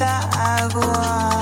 agua.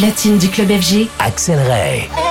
Platine du club FG, Axel Ray.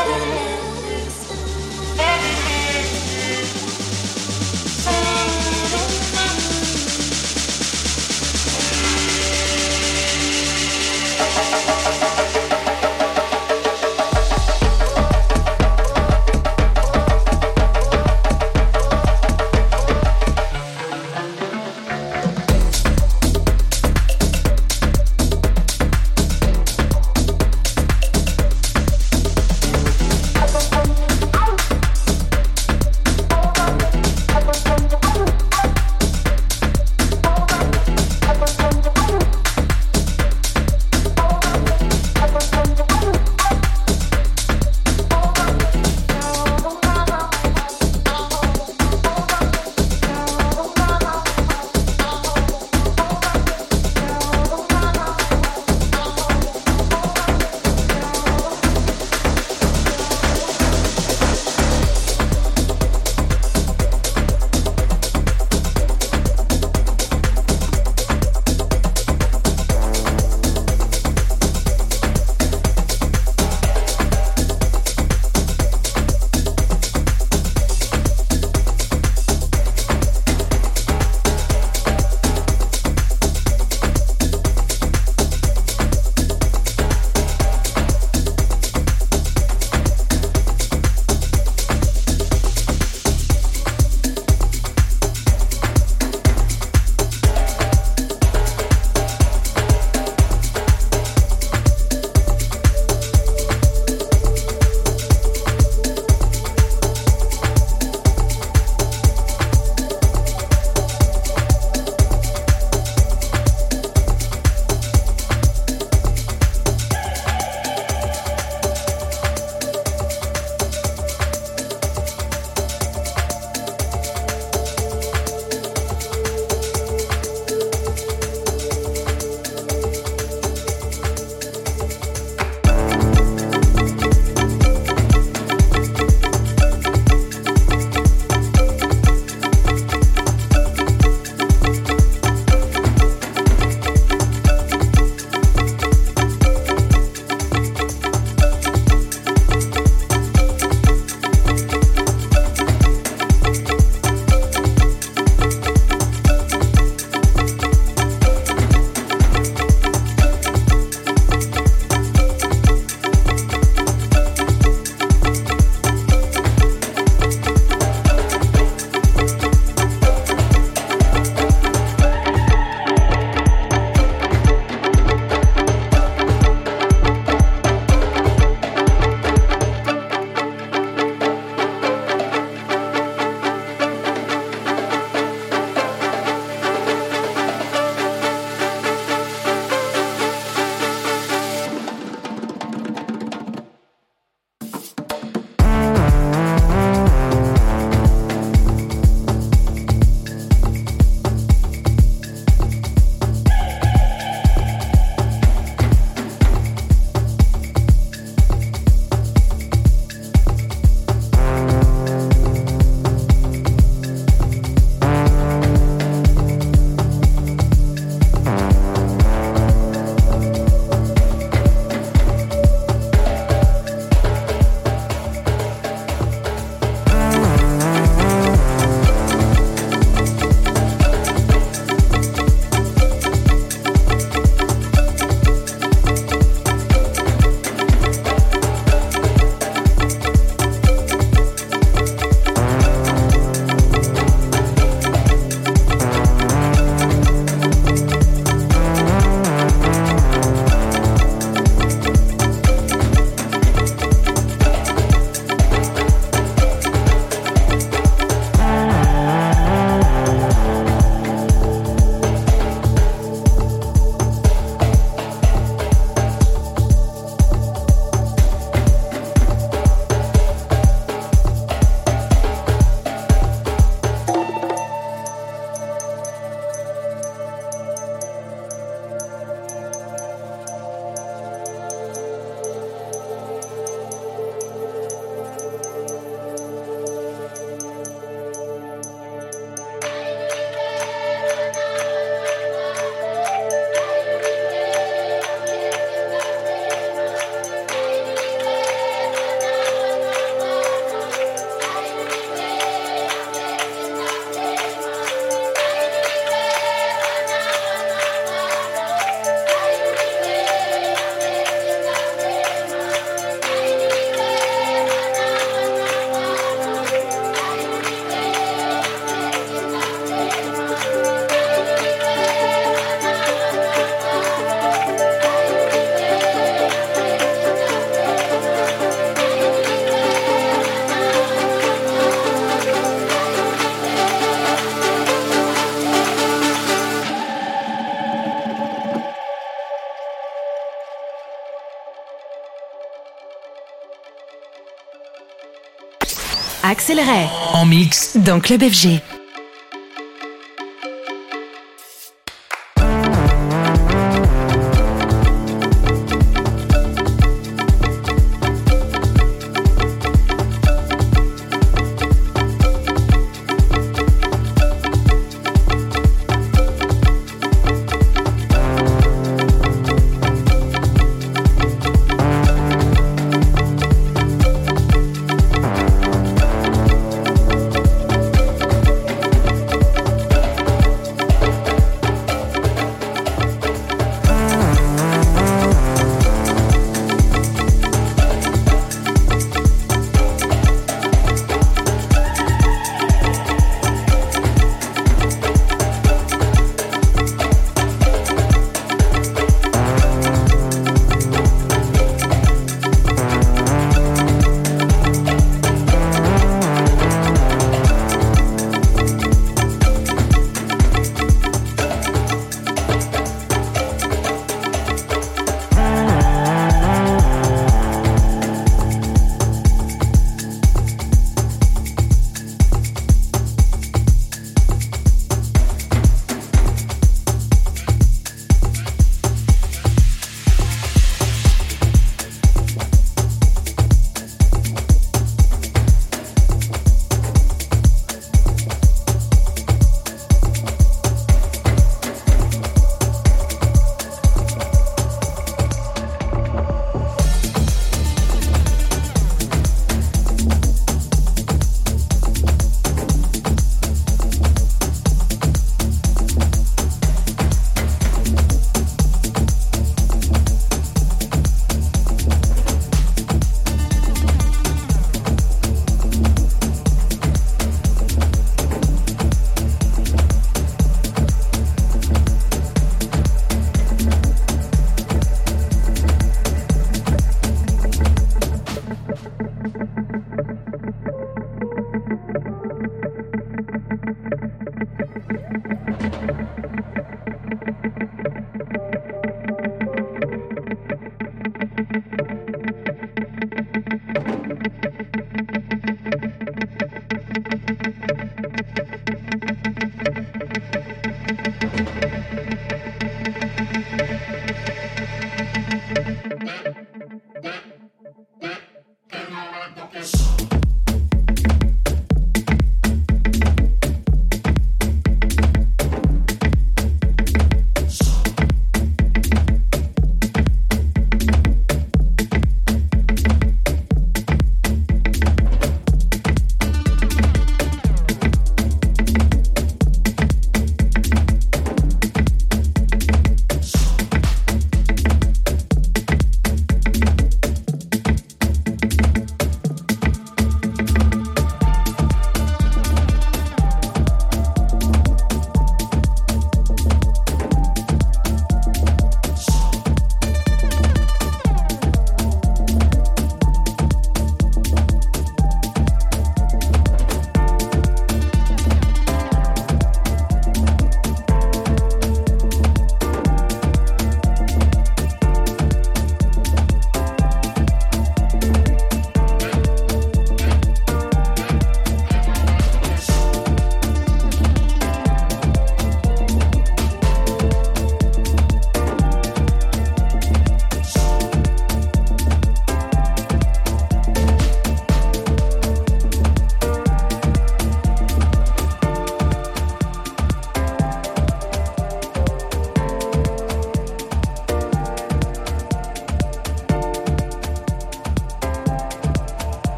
Axel Ray. En mix. Dans Club FG.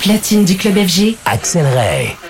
Platine du club FG, Axel Ray.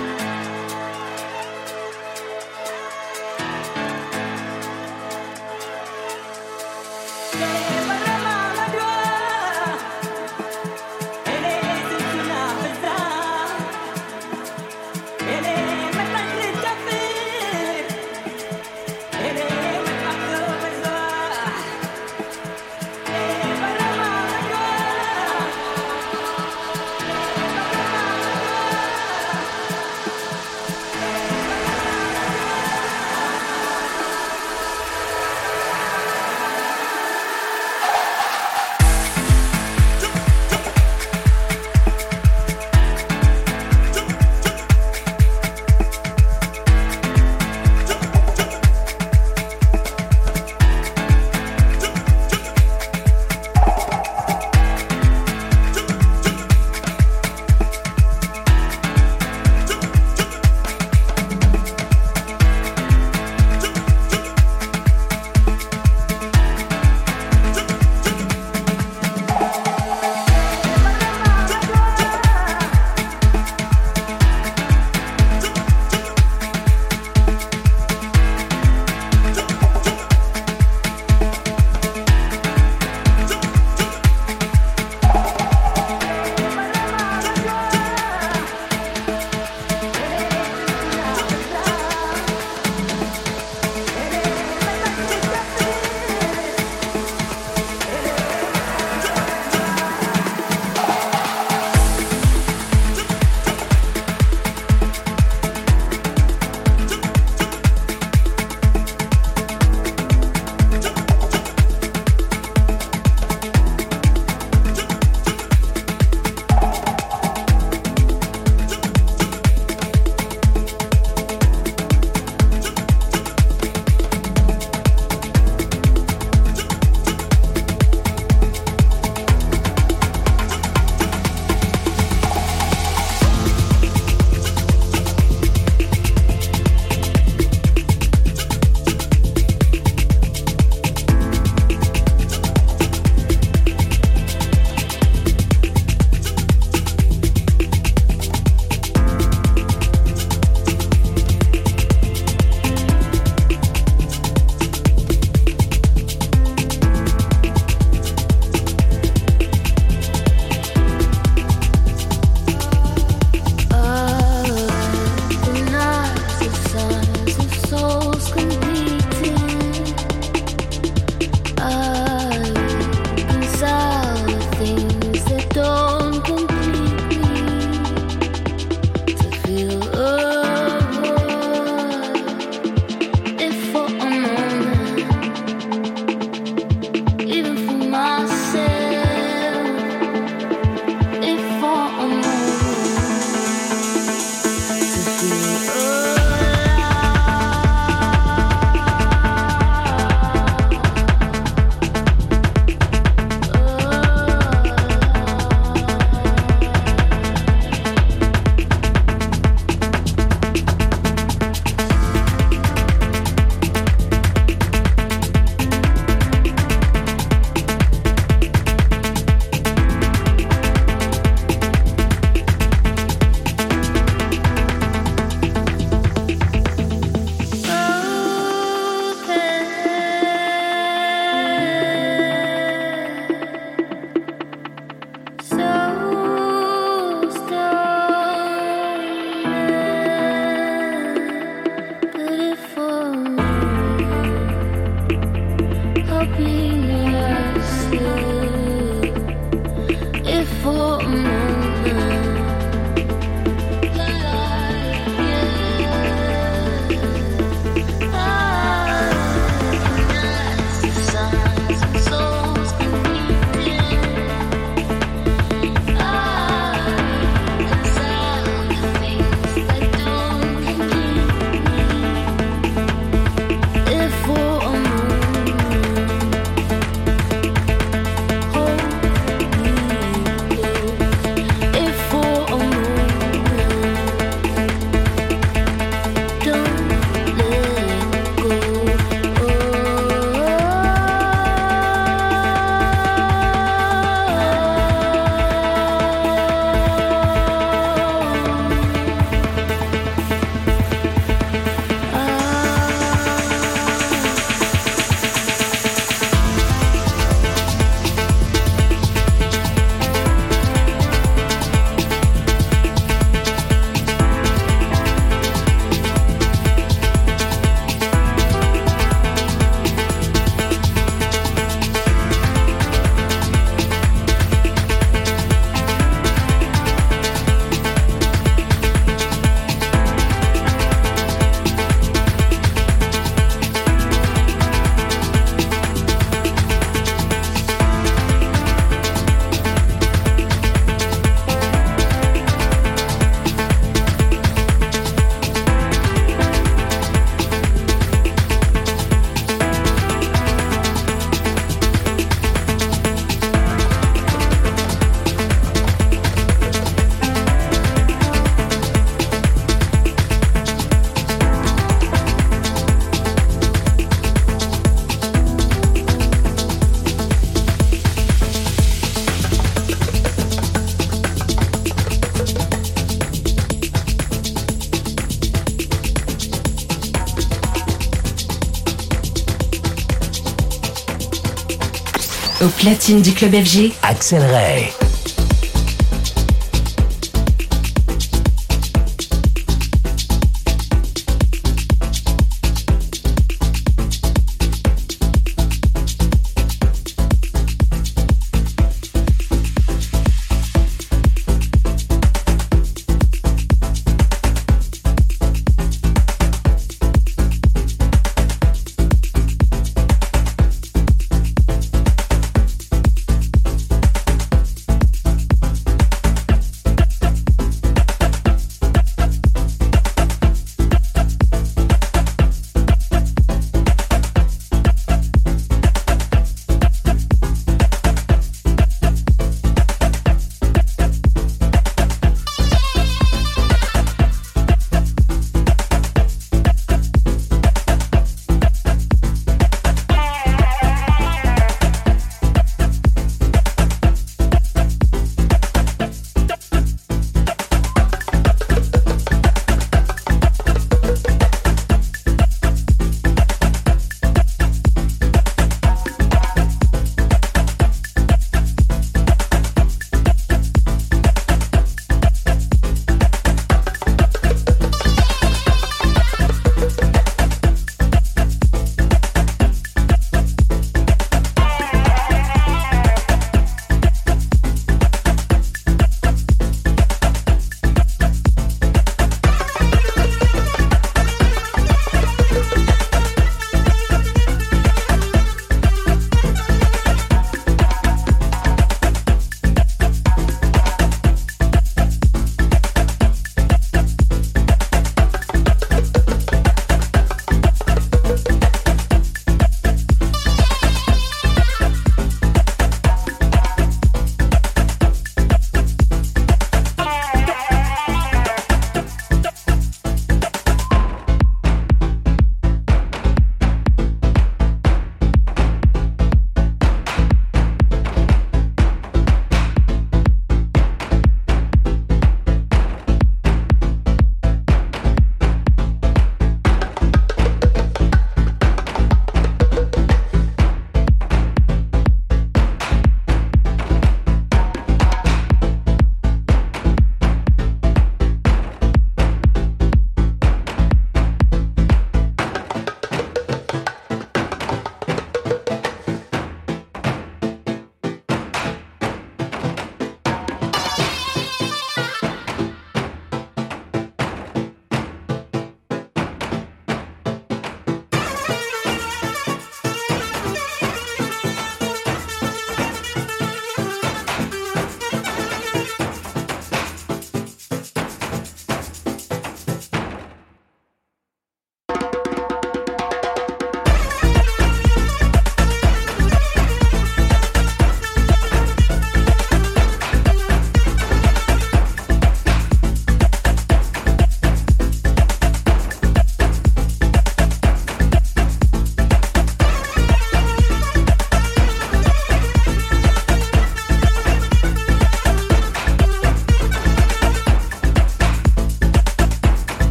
Au platine du club FG, Axel Ray.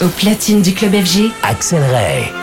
Au platine du club FG, Axel.